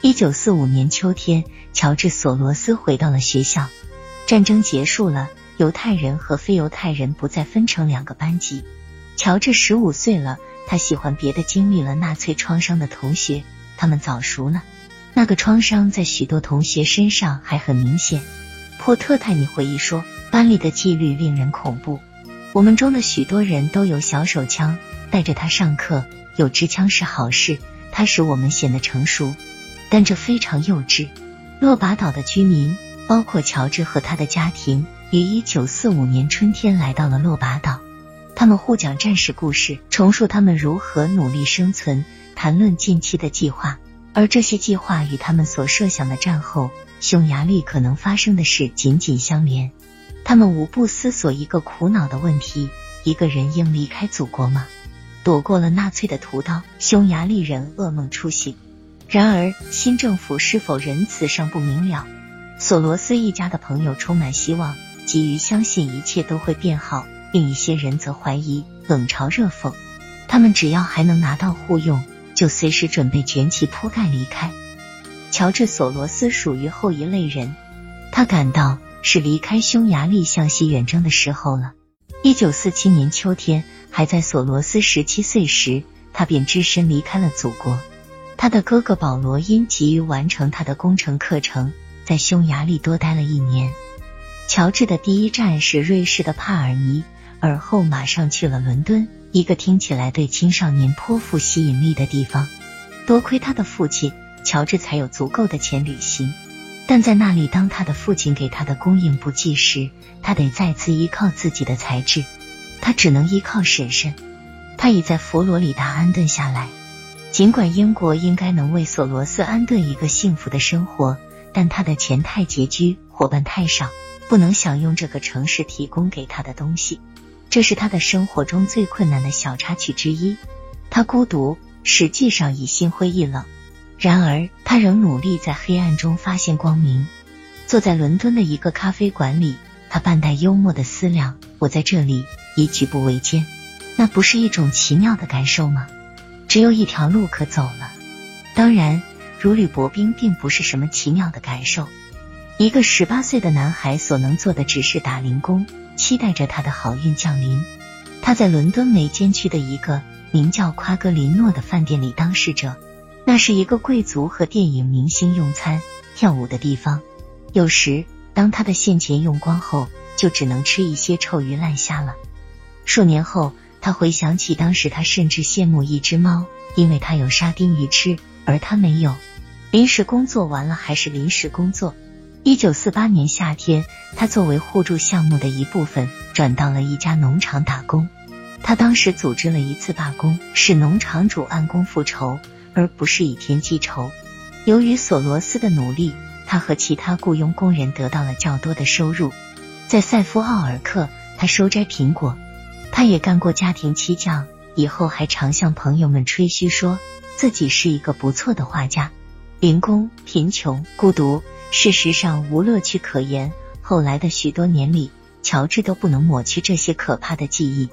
一九四五年秋天，乔治·索罗斯回到了学校。战争结束了，犹太人和非犹太人不再分成两个班级。乔治十五岁了，他喜欢别的经历了纳粹创伤的同学，他们早熟了。那个创伤在许多同学身上还很明显。波特泰尼回忆说，班里的纪律令人恐怖。我们中的许多人都有小手枪，带着它上课。有支枪是好事，它使我们显得成熟。但这非常幼稚。洛巴岛的居民，包括乔治和他的家庭，于一九四五年春天来到了洛巴岛。他们互讲战士故事，重述他们如何努力生存，谈论近期的计划。而这些计划与他们所设想的战后匈牙利可能发生的事紧紧相连。他们无不思索一个苦恼的问题：一个人应离开祖国吗？躲过了纳粹的屠刀，匈牙利人噩梦初醒。然而，新政府是否仁慈尚不明了。索罗斯一家的朋友充满希望，急于相信一切都会变好；另一些人则怀疑，冷嘲热讽。他们只要还能拿到护用，就随时准备卷起铺盖离开。乔治·索罗斯属于后一类人，他感到是离开匈牙利向西远征的时候了。一九四七年秋天，还在索罗斯十七岁时，他便只身离开了祖国。他的哥哥保罗因急于完成他的工程课程，在匈牙利多待了一年。乔治的第一站是瑞士的帕尔尼，而后马上去了伦敦，一个听起来对青少年颇富吸引力的地方。多亏他的父亲，乔治才有足够的钱旅行。但在那里，当他的父亲给他的供应不济时，他得再次依靠自己的才智。他只能依靠婶婶。他已在佛罗里达安顿下来。尽管英国应该能为索罗斯安顿一个幸福的生活，但他的钱太拮据，伙伴太少，不能享用这个城市提供给他的东西。这是他的生活中最困难的小插曲之一。他孤独，实际上已心灰意冷。然而，他仍努力在黑暗中发现光明。坐在伦敦的一个咖啡馆里，他半带幽默的思量：“我在这里已举步维艰，那不是一种奇妙的感受吗？”只有一条路可走了。当然，如履薄冰并不是什么奇妙的感受。一个十八岁的男孩所能做的只是打零工，期待着他的好运降临。他在伦敦梅间区的一个名叫夸格林诺的饭店里当侍者，那是一个贵族和电影明星用餐、跳舞的地方。有时，当他的现钱用光后，就只能吃一些臭鱼烂虾了。数年后。他回想起当时，他甚至羡慕一只猫，因为它有沙丁鱼吃，而他没有。临时工作完了还是临时工作。一九四八年夏天，他作为互助项目的一部分，转到了一家农场打工。他当时组织了一次罢工，使农场主按工复仇，而不是以田计仇。由于索罗斯的努力，他和其他雇佣工人得到了较多的收入。在塞夫奥尔克，他收摘苹果。他也干过家庭漆匠，以后还常向朋友们吹嘘说自己是一个不错的画家。零工、贫穷、孤独，事实上无乐趣可言。后来的许多年里，乔治都不能抹去这些可怕的记忆。